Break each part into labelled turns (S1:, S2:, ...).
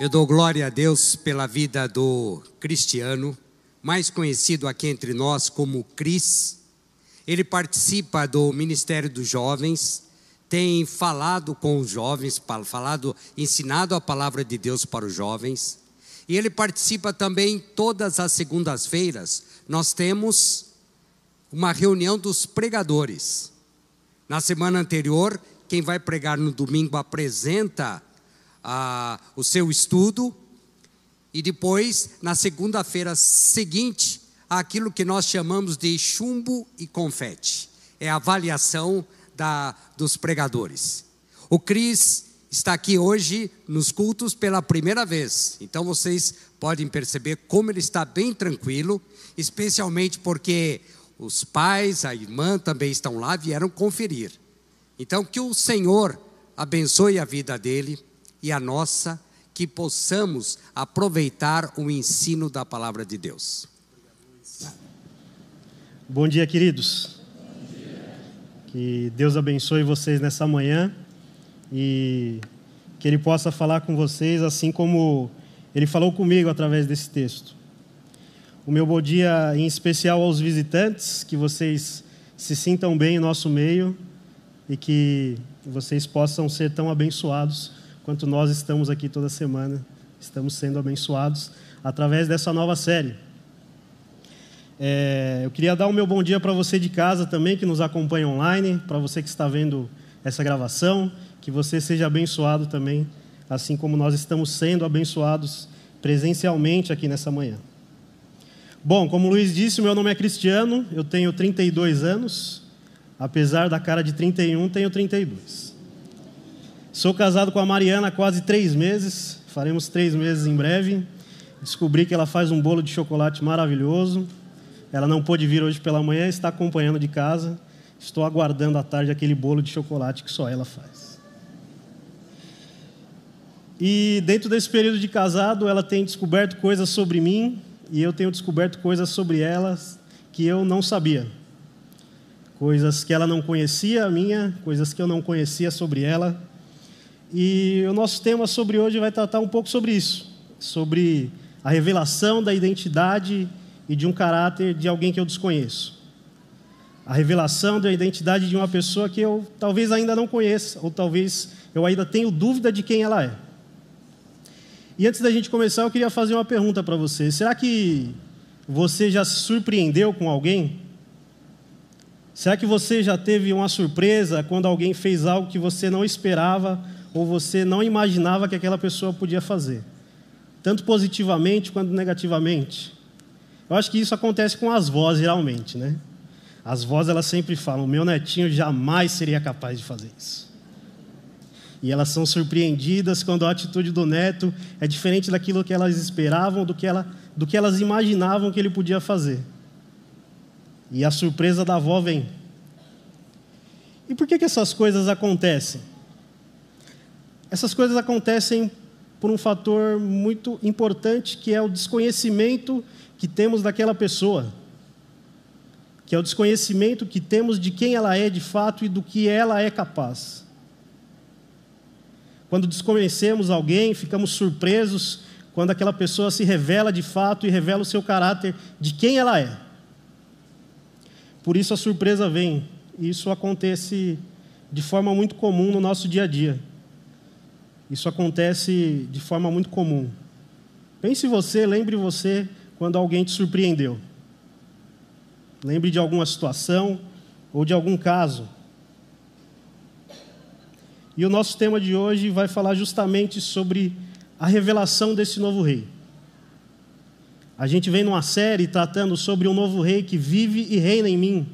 S1: Eu dou glória a Deus pela vida do Cristiano, mais conhecido aqui entre nós como Cris. Ele participa do Ministério dos Jovens, tem falado com os jovens, falado, ensinado a palavra de Deus para os jovens. E ele participa também todas as segundas-feiras. Nós temos uma reunião dos pregadores. Na semana anterior, quem vai pregar no domingo apresenta a, o seu estudo e depois, na segunda-feira seguinte, aquilo que nós chamamos de chumbo e confete. É a avaliação da, dos pregadores. O Cris está aqui hoje nos cultos pela primeira vez. Então vocês podem perceber como ele está bem tranquilo, especialmente porque os pais, a irmã também estão lá, vieram conferir. Então que o Senhor abençoe a vida dele e a nossa, que possamos aproveitar o ensino da palavra de Deus.
S2: Bom dia, queridos. Bom dia. Que Deus abençoe vocês nessa manhã e que Ele possa falar com vocês assim como Ele falou comigo através desse texto. O meu bom dia em especial aos visitantes, que vocês se sintam bem em nosso meio e que vocês possam ser tão abençoados quanto nós estamos aqui toda semana, estamos sendo abençoados através dessa nova série. É, eu queria dar o meu bom dia para você de casa também, que nos acompanha online, para você que está vendo essa gravação, que você seja abençoado também, assim como nós estamos sendo abençoados presencialmente aqui nessa manhã. Bom, como o Luiz disse, meu nome é Cristiano, eu tenho 32 anos, apesar da cara de 31, tenho 32. Sou casado com a Mariana há quase três meses, faremos três meses em breve. Descobri que ela faz um bolo de chocolate maravilhoso. Ela não pôde vir hoje pela manhã, está acompanhando de casa. Estou aguardando à tarde aquele bolo de chocolate que só ela faz. E dentro desse período de casado, ela tem descoberto coisas sobre mim e eu tenho descoberto coisas sobre elas que eu não sabia. Coisas que ela não conhecia minha, coisas que eu não conhecia sobre ela. E o nosso tema sobre hoje vai tratar um pouco sobre isso, sobre a revelação da identidade e de um caráter de alguém que eu desconheço. A revelação da identidade de uma pessoa que eu talvez ainda não conheça, ou talvez eu ainda tenho dúvida de quem ela é. E antes da gente começar, eu queria fazer uma pergunta para você. Será que você já se surpreendeu com alguém? Será que você já teve uma surpresa quando alguém fez algo que você não esperava ou você não imaginava que aquela pessoa podia fazer, tanto positivamente quanto negativamente. Eu acho que isso acontece com as vozes geralmente, né? As vozes elas sempre falam: "Meu netinho jamais seria capaz de fazer isso". E elas são surpreendidas quando a atitude do neto é diferente daquilo que elas esperavam, do que, ela, do que elas imaginavam que ele podia fazer. E a surpresa da avó vem. E por que, que essas coisas acontecem? Essas coisas acontecem por um fator muito importante, que é o desconhecimento que temos daquela pessoa, que é o desconhecimento que temos de quem ela é de fato e do que ela é capaz. Quando desconhecemos alguém, ficamos surpresos quando aquela pessoa se revela de fato e revela o seu caráter de quem ela é. Por isso a surpresa vem, isso acontece de forma muito comum no nosso dia a dia. Isso acontece de forma muito comum. Pense você, lembre você quando alguém te surpreendeu. Lembre de alguma situação ou de algum caso. E o nosso tema de hoje vai falar justamente sobre a revelação desse novo rei. A gente vem numa série tratando sobre um novo rei que vive e reina em mim.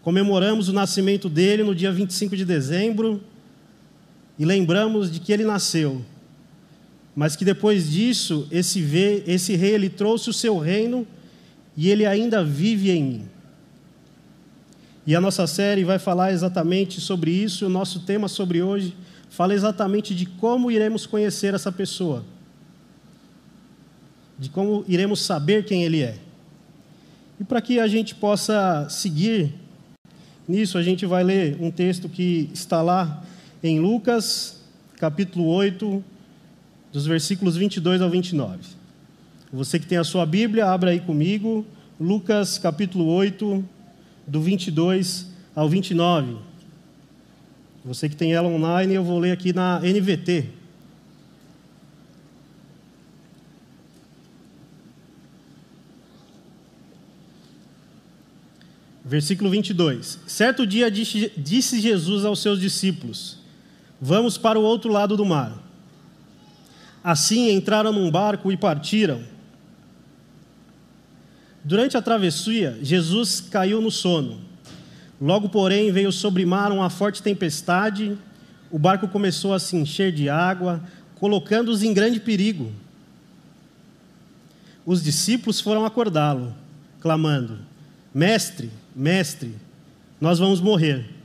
S2: Comemoramos o nascimento dele no dia 25 de dezembro e lembramos de que ele nasceu, mas que depois disso, esse, vê, esse rei ele trouxe o seu reino e ele ainda vive em mim. E a nossa série vai falar exatamente sobre isso, o nosso tema sobre hoje fala exatamente de como iremos conhecer essa pessoa, de como iremos saber quem ele é. E para que a gente possa seguir nisso, a gente vai ler um texto que está lá em Lucas, capítulo 8, dos versículos 22 ao 29. Você que tem a sua Bíblia, abra aí comigo, Lucas capítulo 8, do 22 ao 29. Você que tem ela online, eu vou ler aqui na NVT. Versículo 22. Certo dia disse Jesus aos seus discípulos: Vamos para o outro lado do mar. Assim entraram num barco e partiram. Durante a travessia, Jesus caiu no sono. Logo, porém, veio sobre mar uma forte tempestade, o barco começou a se encher de água, colocando-os em grande perigo. Os discípulos foram acordá-lo, clamando: Mestre, mestre, nós vamos morrer.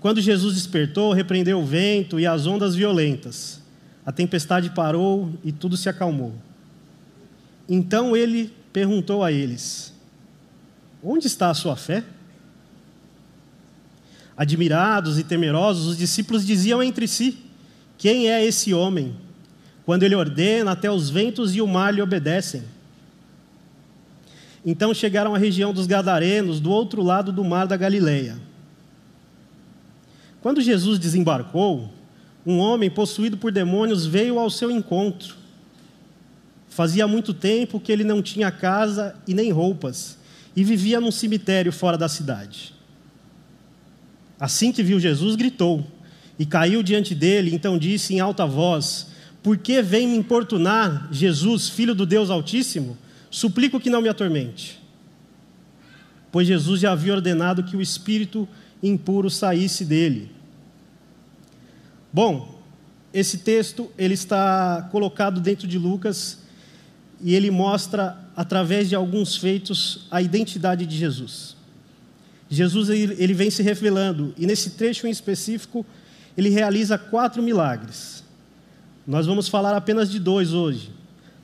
S2: Quando Jesus despertou, repreendeu o vento e as ondas violentas. A tempestade parou e tudo se acalmou. Então ele perguntou a eles: Onde está a sua fé? Admirados e temerosos, os discípulos diziam entre si: Quem é esse homem? Quando ele ordena, até os ventos e o mar lhe obedecem. Então chegaram à região dos Gadarenos, do outro lado do mar da Galileia. Quando Jesus desembarcou, um homem possuído por demônios veio ao seu encontro. Fazia muito tempo que ele não tinha casa e nem roupas, e vivia num cemitério fora da cidade. Assim que viu Jesus, gritou e caiu diante dele, então disse em alta voz: Por que vem me importunar, Jesus, filho do Deus Altíssimo? Suplico que não me atormente. Pois Jesus já havia ordenado que o espírito impuro saísse dele. Bom, esse texto ele está colocado dentro de Lucas e ele mostra através de alguns feitos a identidade de Jesus. Jesus ele vem se revelando e nesse trecho em específico ele realiza quatro milagres. Nós vamos falar apenas de dois hoje.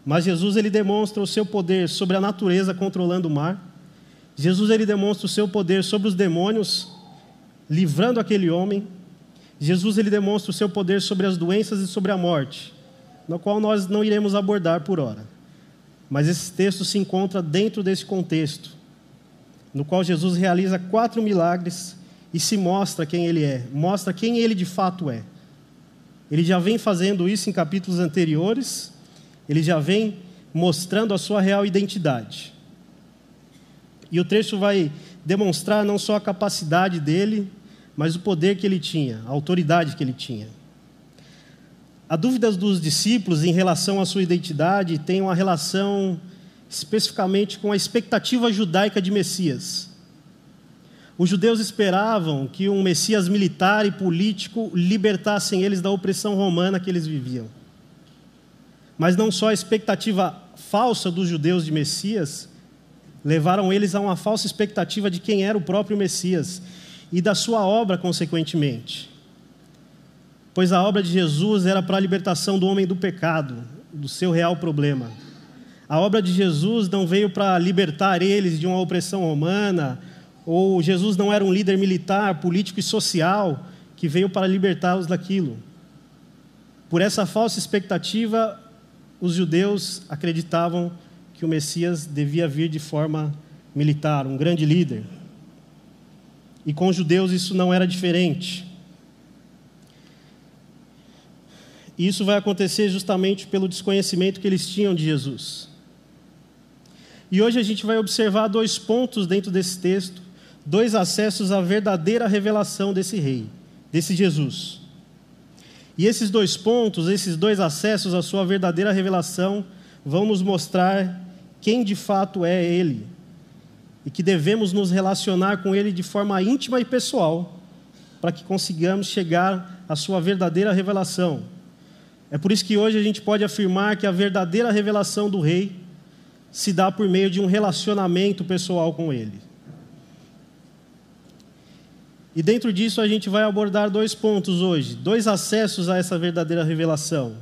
S2: Mas Jesus ele demonstra o seu poder sobre a natureza controlando o mar. Jesus ele demonstra o seu poder sobre os demônios, livrando aquele homem. Jesus ele demonstra o seu poder sobre as doenças e sobre a morte, no qual nós não iremos abordar por hora. Mas esse texto se encontra dentro desse contexto, no qual Jesus realiza quatro milagres e se mostra quem ele é, mostra quem ele de fato é. Ele já vem fazendo isso em capítulos anteriores, ele já vem mostrando a sua real identidade. E o trecho vai demonstrar não só a capacidade dele, mas o poder que ele tinha, a autoridade que ele tinha. A dúvida dos discípulos em relação à sua identidade tem uma relação especificamente com a expectativa judaica de Messias. Os judeus esperavam que um Messias militar e político libertassem eles da opressão romana que eles viviam. Mas não só a expectativa falsa dos judeus de Messias levaram eles a uma falsa expectativa de quem era o próprio Messias e da sua obra, consequentemente. Pois a obra de Jesus era para a libertação do homem do pecado, do seu real problema. A obra de Jesus não veio para libertar eles de uma opressão romana, ou Jesus não era um líder militar, político e social que veio para libertá-los daquilo. Por essa falsa expectativa, os judeus acreditavam que o Messias devia vir de forma militar, um grande líder. E com os judeus isso não era diferente. E isso vai acontecer justamente pelo desconhecimento que eles tinham de Jesus. E hoje a gente vai observar dois pontos dentro desse texto, dois acessos à verdadeira revelação desse rei, desse Jesus. E esses dois pontos, esses dois acessos à sua verdadeira revelação, vão nos mostrar quem de fato é Ele e que devemos nos relacionar com Ele de forma íntima e pessoal, para que consigamos chegar à sua verdadeira revelação. É por isso que hoje a gente pode afirmar que a verdadeira revelação do Rei se dá por meio de um relacionamento pessoal com Ele. E dentro disso a gente vai abordar dois pontos hoje, dois acessos a essa verdadeira revelação,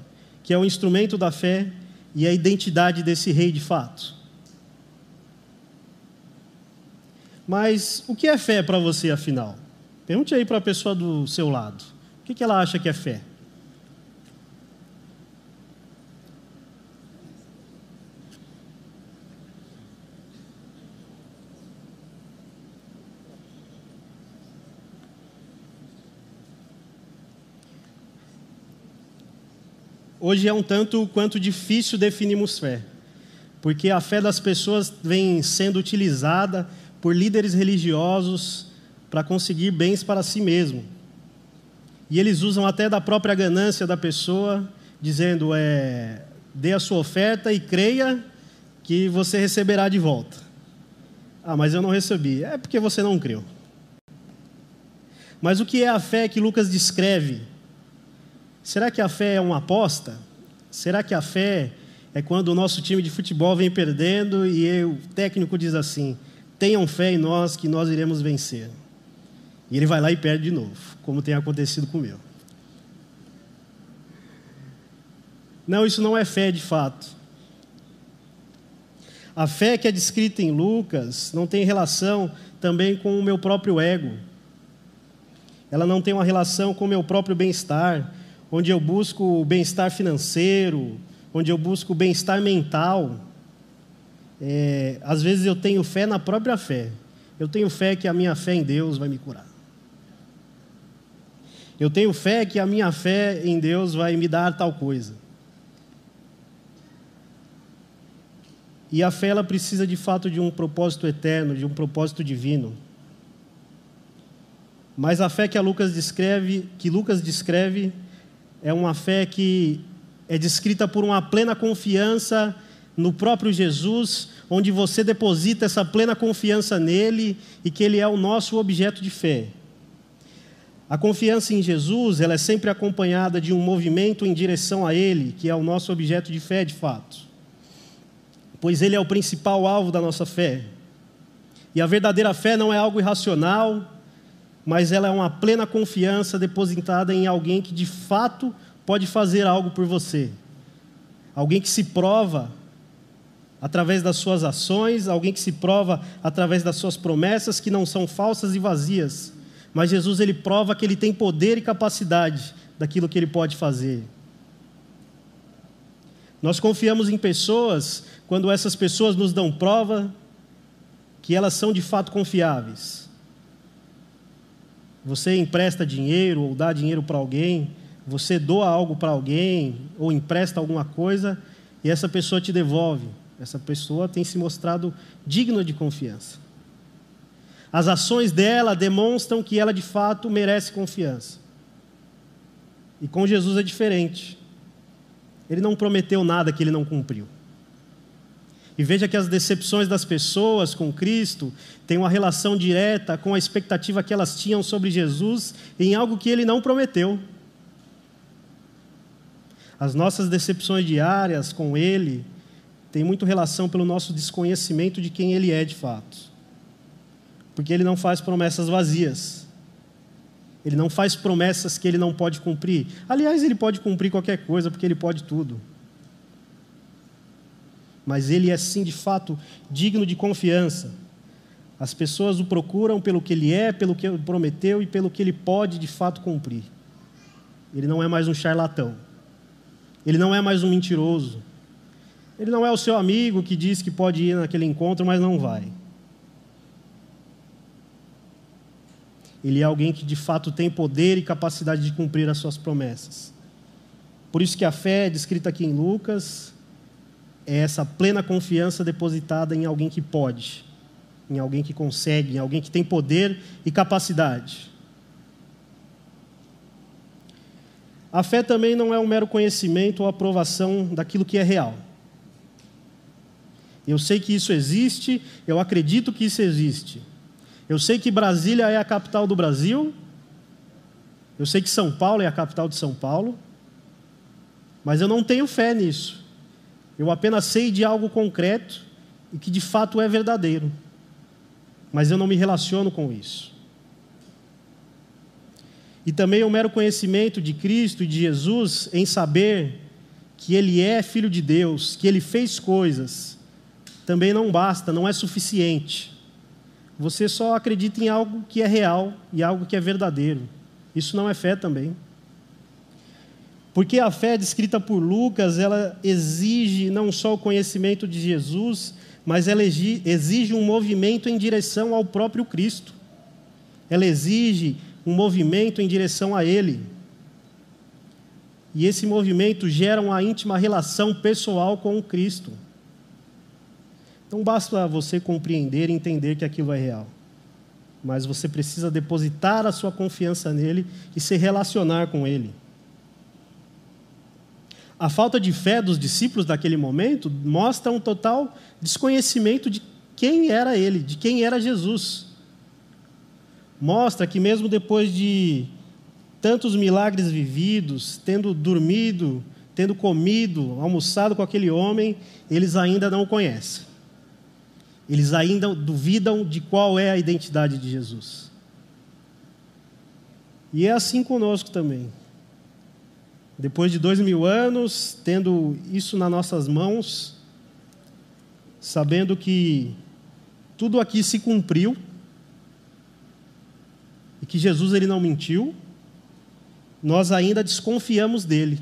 S2: que é o instrumento da fé e a identidade desse rei de fato. Mas o que é fé para você, afinal? Pergunte aí para a pessoa do seu lado. O que ela acha que é fé? Hoje é um tanto quanto difícil definirmos fé, porque a fé das pessoas vem sendo utilizada por líderes religiosos para conseguir bens para si mesmo. E eles usam até da própria ganância da pessoa, dizendo: é, dê a sua oferta e creia que você receberá de volta. Ah, mas eu não recebi. É porque você não creu. Mas o que é a fé que Lucas descreve? Será que a fé é uma aposta? Será que a fé é quando o nosso time de futebol vem perdendo e o técnico diz assim: tenham fé em nós que nós iremos vencer? E ele vai lá e perde de novo, como tem acontecido com o meu. Não, isso não é fé de fato. A fé que é descrita em Lucas não tem relação também com o meu próprio ego. Ela não tem uma relação com o meu próprio bem-estar, onde eu busco o bem-estar financeiro, onde eu busco o bem-estar mental. É, às vezes eu tenho fé na própria fé. Eu tenho fé que a minha fé em Deus vai me curar. Eu tenho fé que a minha fé em Deus vai me dar tal coisa. E a fé ela precisa de fato de um propósito eterno, de um propósito divino. Mas a fé que Lucas descreve, que Lucas descreve, é uma fé que é descrita por uma plena confiança no próprio Jesus, onde você deposita essa plena confiança nele e que ele é o nosso objeto de fé. A confiança em Jesus, ela é sempre acompanhada de um movimento em direção a ele, que é o nosso objeto de fé, de fato pois ele é o principal alvo da nossa fé. E a verdadeira fé não é algo irracional, mas ela é uma plena confiança depositada em alguém que de fato pode fazer algo por você. Alguém que se prova através das suas ações, alguém que se prova através das suas promessas que não são falsas e vazias. Mas Jesus ele prova que ele tem poder e capacidade daquilo que ele pode fazer. Nós confiamos em pessoas quando essas pessoas nos dão prova que elas são de fato confiáveis. Você empresta dinheiro ou dá dinheiro para alguém, você doa algo para alguém ou empresta alguma coisa e essa pessoa te devolve. Essa pessoa tem se mostrado digna de confiança. As ações dela demonstram que ela de fato merece confiança. E com Jesus é diferente. Ele não prometeu nada que ele não cumpriu. E veja que as decepções das pessoas com Cristo têm uma relação direta com a expectativa que elas tinham sobre Jesus em algo que ele não prometeu. As nossas decepções diárias com ele têm muito relação pelo nosso desconhecimento de quem ele é de fato. Porque ele não faz promessas vazias. Ele não faz promessas que ele não pode cumprir. Aliás, ele pode cumprir qualquer coisa, porque ele pode tudo. Mas ele é, sim, de fato, digno de confiança. As pessoas o procuram pelo que ele é, pelo que prometeu e pelo que ele pode, de fato, cumprir. Ele não é mais um charlatão. Ele não é mais um mentiroso. Ele não é o seu amigo que diz que pode ir naquele encontro, mas não vai. Ele é alguém que de fato tem poder e capacidade de cumprir as suas promessas. Por isso que a fé, descrita aqui em Lucas, é essa plena confiança depositada em alguém que pode, em alguém que consegue, em alguém que tem poder e capacidade. A fé também não é um mero conhecimento ou aprovação daquilo que é real. Eu sei que isso existe, eu acredito que isso existe. Eu sei que Brasília é a capital do Brasil. Eu sei que São Paulo é a capital de São Paulo. Mas eu não tenho fé nisso. Eu apenas sei de algo concreto e que de fato é verdadeiro. Mas eu não me relaciono com isso. E também o mero conhecimento de Cristo e de Jesus em saber que Ele é Filho de Deus, que Ele fez coisas, também não basta, não é suficiente. Você só acredita em algo que é real e algo que é verdadeiro. Isso não é fé também. Porque a fé descrita por Lucas, ela exige não só o conhecimento de Jesus, mas ela exige um movimento em direção ao próprio Cristo. Ela exige um movimento em direção a Ele. E esse movimento gera uma íntima relação pessoal com o Cristo. Não basta você compreender e entender que aquilo é real, mas você precisa depositar a sua confiança nele e se relacionar com ele. A falta de fé dos discípulos daquele momento mostra um total desconhecimento de quem era ele, de quem era Jesus. Mostra que, mesmo depois de tantos milagres vividos, tendo dormido, tendo comido, almoçado com aquele homem, eles ainda não o conhecem. Eles ainda duvidam de qual é a identidade de Jesus. E é assim conosco também. Depois de dois mil anos, tendo isso nas nossas mãos, sabendo que tudo aqui se cumpriu e que Jesus ele não mentiu, nós ainda desconfiamos dele.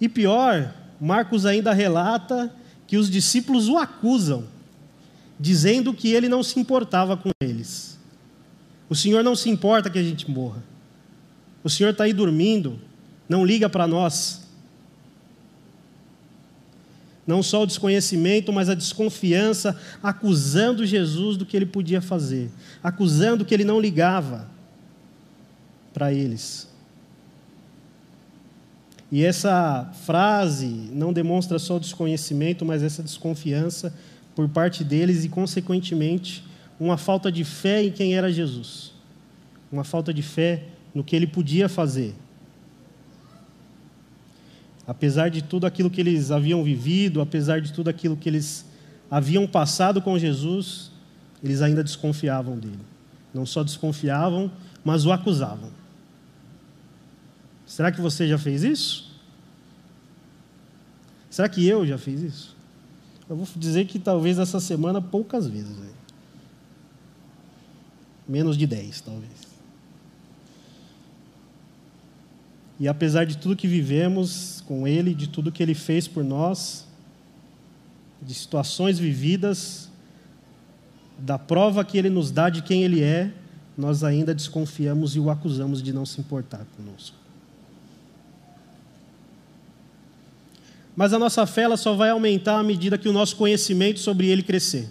S2: E pior, Marcos ainda relata que os discípulos o acusam, dizendo que ele não se importava com eles. O Senhor não se importa que a gente morra. O Senhor está aí dormindo, não liga para nós. Não só o desconhecimento, mas a desconfiança, acusando Jesus do que ele podia fazer, acusando que ele não ligava para eles. E essa frase não demonstra só desconhecimento, mas essa desconfiança por parte deles e, consequentemente, uma falta de fé em quem era Jesus, uma falta de fé no que ele podia fazer. Apesar de tudo aquilo que eles haviam vivido, apesar de tudo aquilo que eles haviam passado com Jesus, eles ainda desconfiavam dele. Não só desconfiavam, mas o acusavam. Será que você já fez isso? Será que eu já fiz isso? Eu vou dizer que talvez essa semana poucas vezes. Menos de dez, talvez. E apesar de tudo que vivemos com Ele, de tudo que Ele fez por nós, de situações vividas, da prova que Ele nos dá de quem Ele é, nós ainda desconfiamos e o acusamos de não se importar conosco. Mas a nossa fé ela só vai aumentar à medida que o nosso conhecimento sobre Ele crescer.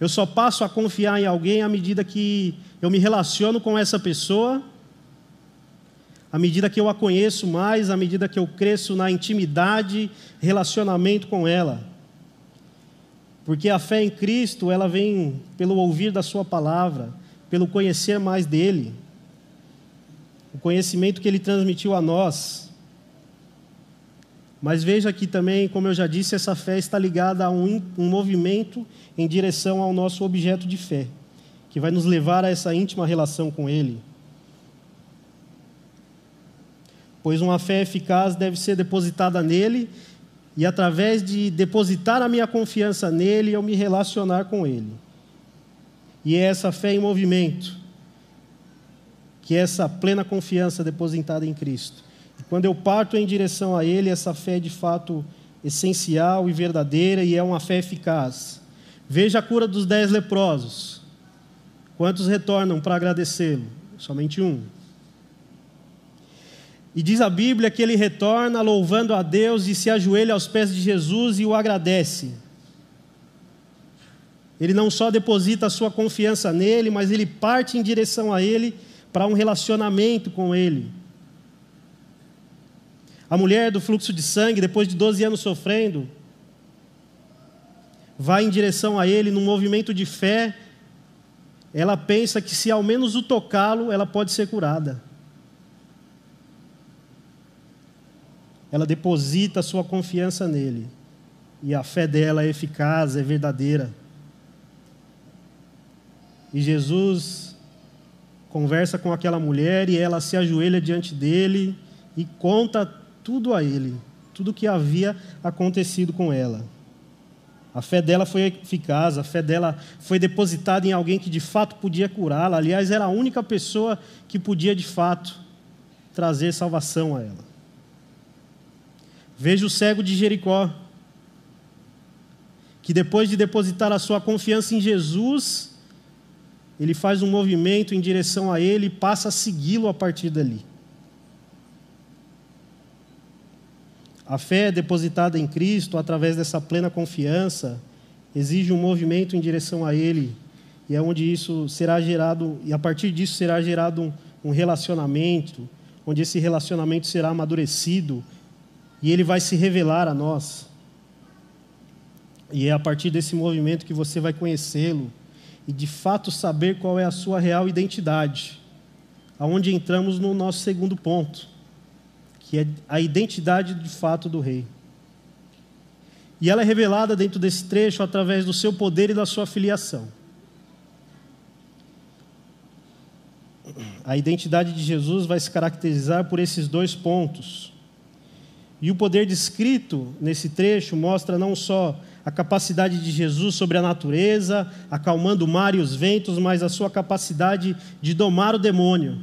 S2: Eu só passo a confiar em alguém à medida que eu me relaciono com essa pessoa à medida que eu a conheço mais, à medida que eu cresço na intimidade, relacionamento com ela. Porque a fé em Cristo, ela vem pelo ouvir da Sua palavra, pelo conhecer mais dele, o conhecimento que ele transmitiu a nós. Mas veja aqui também, como eu já disse, essa fé está ligada a um, um movimento em direção ao nosso objeto de fé, que vai nos levar a essa íntima relação com Ele pois uma fé eficaz deve ser depositada nele, e através de depositar a minha confiança nele, eu me relacionar com ele. E é essa fé em movimento, que é essa plena confiança depositada em Cristo. E quando eu parto em direção a ele, essa fé é de fato essencial e verdadeira e é uma fé eficaz. Veja a cura dos dez leprosos. Quantos retornam para agradecê-lo? Somente um. E diz a Bíblia que ele retorna louvando a Deus e se ajoelha aos pés de Jesus e o agradece. Ele não só deposita a sua confiança nele, mas ele parte em direção a ele para um relacionamento com ele. A mulher do fluxo de sangue, depois de 12 anos sofrendo, vai em direção a ele num movimento de fé. Ela pensa que se ao menos o tocá-lo, ela pode ser curada. Ela deposita sua confiança nele. E a fé dela é eficaz, é verdadeira. E Jesus conversa com aquela mulher e ela se ajoelha diante dele e conta tudo a ele, tudo o que havia acontecido com ela. A fé dela foi eficaz, a fé dela foi depositada em alguém que de fato podia curá-la. Aliás, era a única pessoa que podia de fato trazer salvação a ela. Veja o cego de Jericó, que depois de depositar a sua confiança em Jesus, ele faz um movimento em direção a ele e passa a segui-lo a partir dali. A fé depositada em Cristo, através dessa plena confiança, exige um movimento em direção a Ele, e é onde isso será gerado, e a partir disso será gerado um, relacionamento, onde esse relacionamento será amadurecido e ele vai se revelar a nós. E é a partir desse movimento que você vai conhecê-lo e de fato saber qual é a sua real identidade. Aonde entramos no nosso segundo ponto que é a identidade de fato do rei. E ela é revelada dentro desse trecho através do seu poder e da sua filiação. A identidade de Jesus vai se caracterizar por esses dois pontos. E o poder descrito nesse trecho mostra não só a capacidade de Jesus sobre a natureza, acalmando o mar e os ventos, mas a sua capacidade de domar o demônio,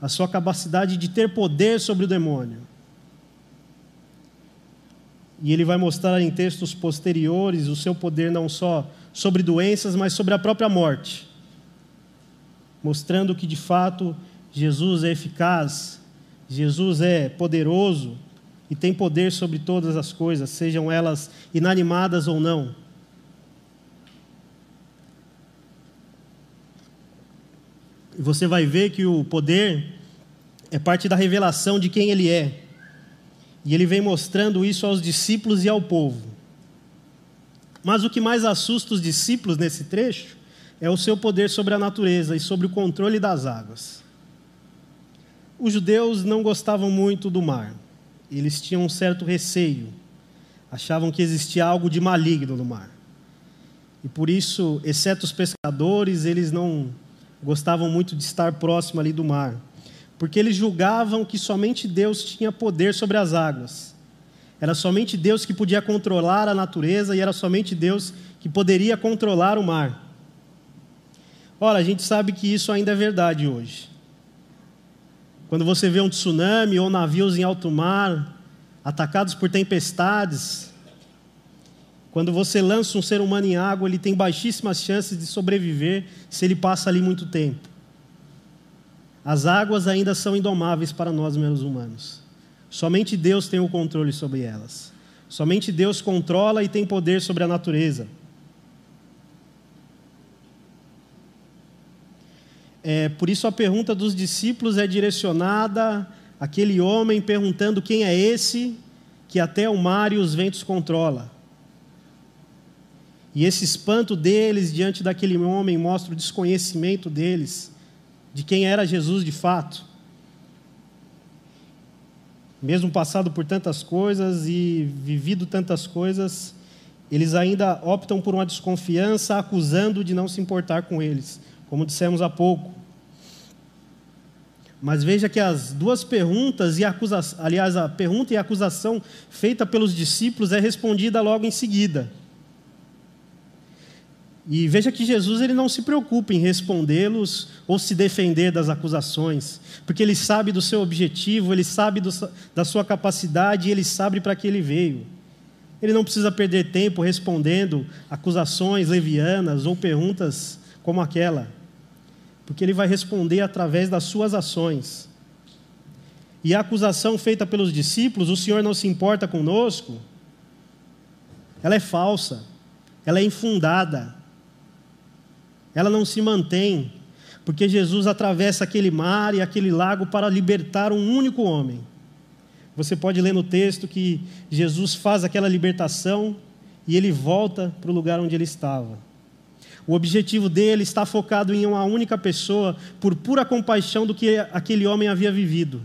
S2: a sua capacidade de ter poder sobre o demônio. E ele vai mostrar em textos posteriores o seu poder não só sobre doenças, mas sobre a própria morte, mostrando que de fato Jesus é eficaz, Jesus é poderoso e tem poder sobre todas as coisas, sejam elas inanimadas ou não. E você vai ver que o poder é parte da revelação de quem ele é. E ele vem mostrando isso aos discípulos e ao povo. Mas o que mais assusta os discípulos nesse trecho é o seu poder sobre a natureza e sobre o controle das águas. Os judeus não gostavam muito do mar. Eles tinham um certo receio. Achavam que existia algo de maligno no mar. E por isso, exceto os pescadores, eles não gostavam muito de estar próximo ali do mar porque eles julgavam que somente Deus tinha poder sobre as águas. Era somente Deus que podia controlar a natureza e era somente Deus que poderia controlar o mar. Ora, a gente sabe que isso ainda é verdade hoje. Quando você vê um tsunami ou navios em alto mar atacados por tempestades, quando você lança um ser humano em água, ele tem baixíssimas chances de sobreviver se ele passa ali muito tempo. As águas ainda são indomáveis para nós, meros humanos. Somente Deus tem o controle sobre elas. Somente Deus controla e tem poder sobre a natureza. É, por isso a pergunta dos discípulos é direcionada àquele homem perguntando quem é esse que até o mar e os ventos controla. E esse espanto deles diante daquele homem mostra o desconhecimento deles de quem era Jesus de fato. Mesmo passado por tantas coisas e vivido tantas coisas, eles ainda optam por uma desconfiança, acusando de não se importar com eles, como dissemos há pouco. Mas veja que as duas perguntas e acusação, aliás, a pergunta e a acusação feita pelos discípulos é respondida logo em seguida. E veja que Jesus ele não se preocupa em respondê-los ou se defender das acusações, porque ele sabe do seu objetivo, ele sabe do, da sua capacidade e ele sabe para que ele veio. Ele não precisa perder tempo respondendo acusações levianas ou perguntas como aquela, porque ele vai responder através das suas ações. E a acusação feita pelos discípulos, o Senhor não se importa conosco, ela é falsa, ela é infundada ela não se mantém, porque Jesus atravessa aquele mar e aquele lago para libertar um único homem. Você pode ler no texto que Jesus faz aquela libertação e ele volta para o lugar onde ele estava. O objetivo dele está focado em uma única pessoa, por pura compaixão do que aquele homem havia vivido.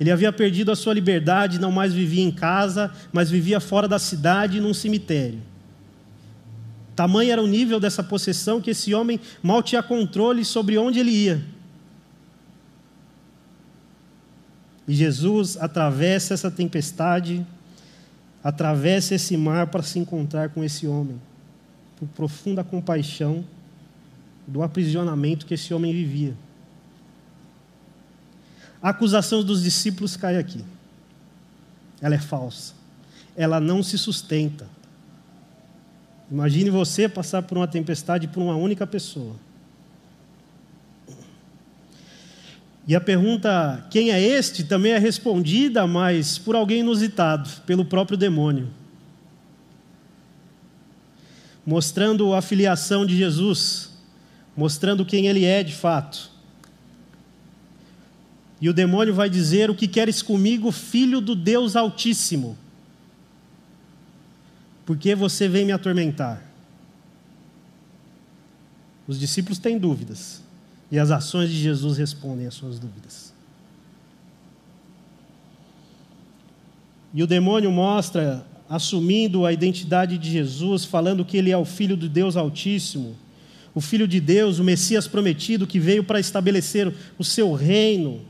S2: Ele havia perdido a sua liberdade, não mais vivia em casa, mas vivia fora da cidade, num cemitério. Tamanho era o nível dessa possessão que esse homem mal tinha controle sobre onde ele ia. E Jesus atravessa essa tempestade, atravessa esse mar para se encontrar com esse homem, por profunda compaixão do aprisionamento que esse homem vivia. A acusação dos discípulos cai aqui. Ela é falsa. Ela não se sustenta. Imagine você passar por uma tempestade por uma única pessoa. E a pergunta, quem é este, também é respondida, mas por alguém inusitado, pelo próprio demônio. Mostrando a filiação de Jesus, mostrando quem ele é de fato. E o demônio vai dizer: O que queres comigo, filho do Deus Altíssimo? Porque você vem me atormentar? Os discípulos têm dúvidas, e as ações de Jesus respondem às suas dúvidas. E o demônio mostra, assumindo a identidade de Jesus, falando que ele é o Filho do Deus Altíssimo, o Filho de Deus, o Messias prometido que veio para estabelecer o seu reino,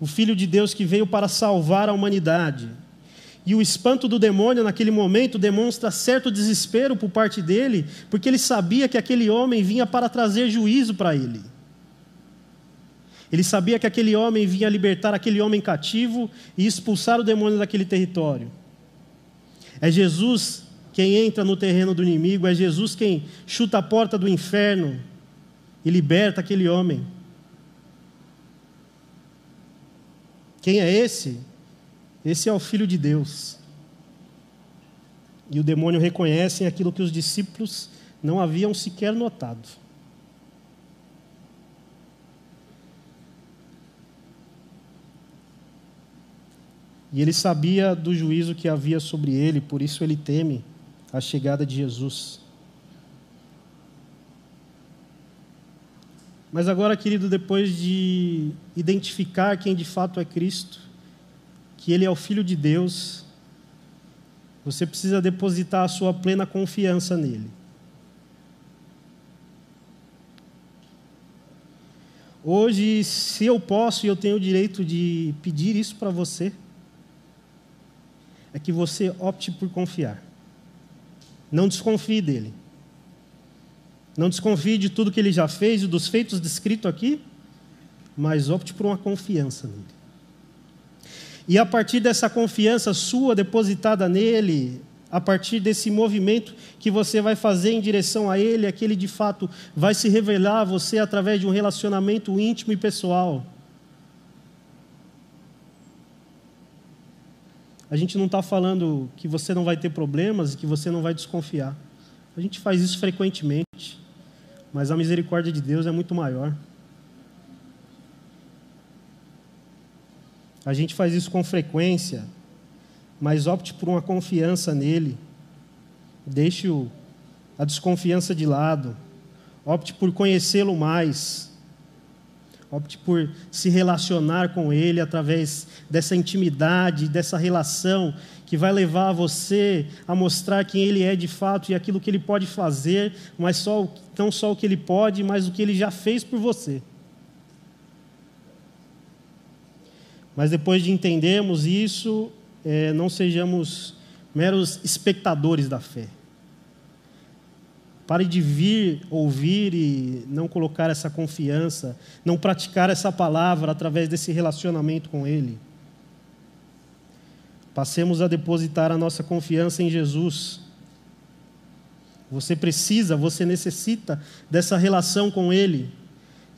S2: o Filho de Deus que veio para salvar a humanidade. E o espanto do demônio naquele momento demonstra certo desespero por parte dele, porque ele sabia que aquele homem vinha para trazer juízo para ele. Ele sabia que aquele homem vinha libertar aquele homem cativo e expulsar o demônio daquele território. É Jesus quem entra no terreno do inimigo, é Jesus quem chuta a porta do inferno e liberta aquele homem. Quem é esse? Esse é o Filho de Deus. E o demônio reconhece aquilo que os discípulos não haviam sequer notado. E ele sabia do juízo que havia sobre ele, por isso ele teme a chegada de Jesus. Mas agora, querido, depois de identificar quem de fato é Cristo, que Ele é o Filho de Deus, você precisa depositar a sua plena confiança nele. Hoje, se eu posso e eu tenho o direito de pedir isso para você, é que você opte por confiar. Não desconfie dele. Não desconfie de tudo que ele já fez e dos feitos descritos aqui, mas opte por uma confiança nele. E a partir dessa confiança sua depositada nele, a partir desse movimento que você vai fazer em direção a ele, aquele de fato vai se revelar a você através de um relacionamento íntimo e pessoal. A gente não está falando que você não vai ter problemas e que você não vai desconfiar. A gente faz isso frequentemente, mas a misericórdia de Deus é muito maior. A gente faz isso com frequência, mas opte por uma confiança nele. Deixe a desconfiança de lado. Opte por conhecê-lo mais. Opte por se relacionar com Ele através dessa intimidade, dessa relação que vai levar você a mostrar quem Ele é de fato e aquilo que Ele pode fazer, mas só, não só o que Ele pode, mas o que Ele já fez por você. Mas depois de entendermos isso, é, não sejamos meros espectadores da fé. Pare de vir, ouvir e não colocar essa confiança, não praticar essa palavra através desse relacionamento com Ele. Passemos a depositar a nossa confiança em Jesus. Você precisa, você necessita dessa relação com Ele.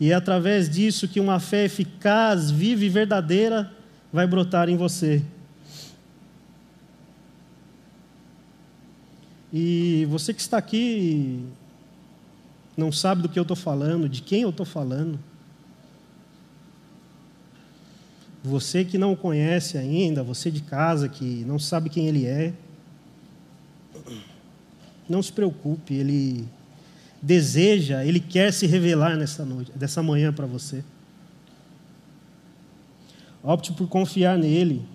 S2: E é através disso que uma fé eficaz, viva e verdadeira vai brotar em você. E você que está aqui não sabe do que eu estou falando, de quem eu estou falando. Você que não o conhece ainda, você de casa que não sabe quem ele é, não se preocupe, ele deseja, ele quer se revelar nessa noite, dessa manhã para você. Opte por confiar nele.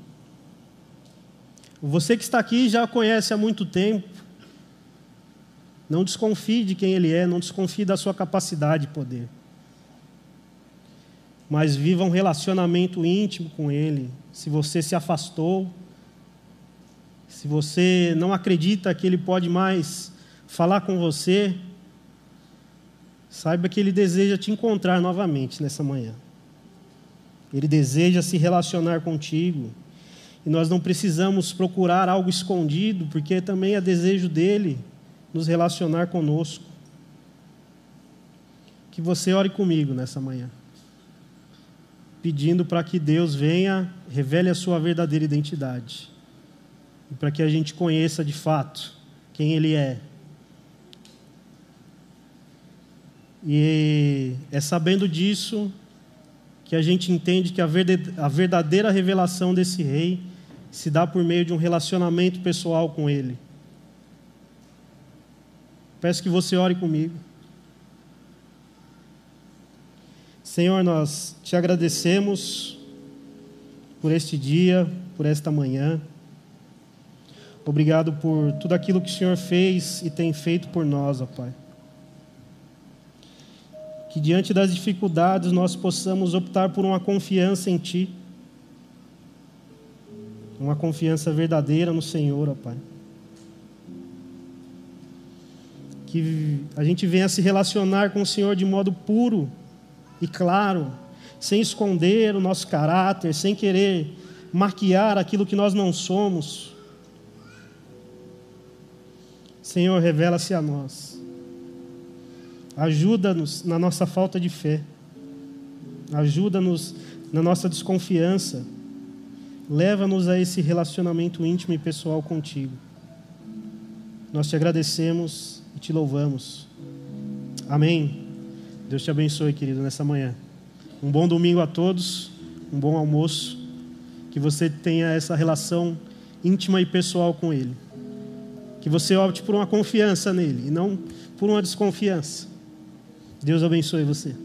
S2: Você que está aqui já conhece há muito tempo. Não desconfie de quem ele é, não desconfie da sua capacidade de poder. Mas viva um relacionamento íntimo com ele. Se você se afastou, se você não acredita que ele pode mais falar com você, Saiba que Ele deseja te encontrar novamente nessa manhã. Ele deseja se relacionar contigo. E nós não precisamos procurar algo escondido, porque também é desejo dele nos relacionar conosco. Que você ore comigo nessa manhã, pedindo para que Deus venha, revele a sua verdadeira identidade, e para que a gente conheça de fato quem Ele é. E é sabendo disso que a gente entende que a verdadeira revelação desse Rei se dá por meio de um relacionamento pessoal com Ele. Peço que você ore comigo. Senhor, nós te agradecemos por este dia, por esta manhã. Obrigado por tudo aquilo que o Senhor fez e tem feito por nós, ó Pai. Que diante das dificuldades nós possamos optar por uma confiança em Ti uma confiança verdadeira no Senhor, ó Pai. Que a gente venha se relacionar com o Senhor de modo puro e claro, sem esconder o nosso caráter, sem querer maquiar aquilo que nós não somos. Senhor, revela-se a nós. Ajuda-nos na nossa falta de fé. Ajuda-nos na nossa desconfiança. Leva-nos a esse relacionamento íntimo e pessoal contigo. Nós te agradecemos e te louvamos. Amém. Deus te abençoe, querido, nessa manhã. Um bom domingo a todos, um bom almoço. Que você tenha essa relação íntima e pessoal com Ele. Que você opte por uma confiança nele e não por uma desconfiança. Deus abençoe você.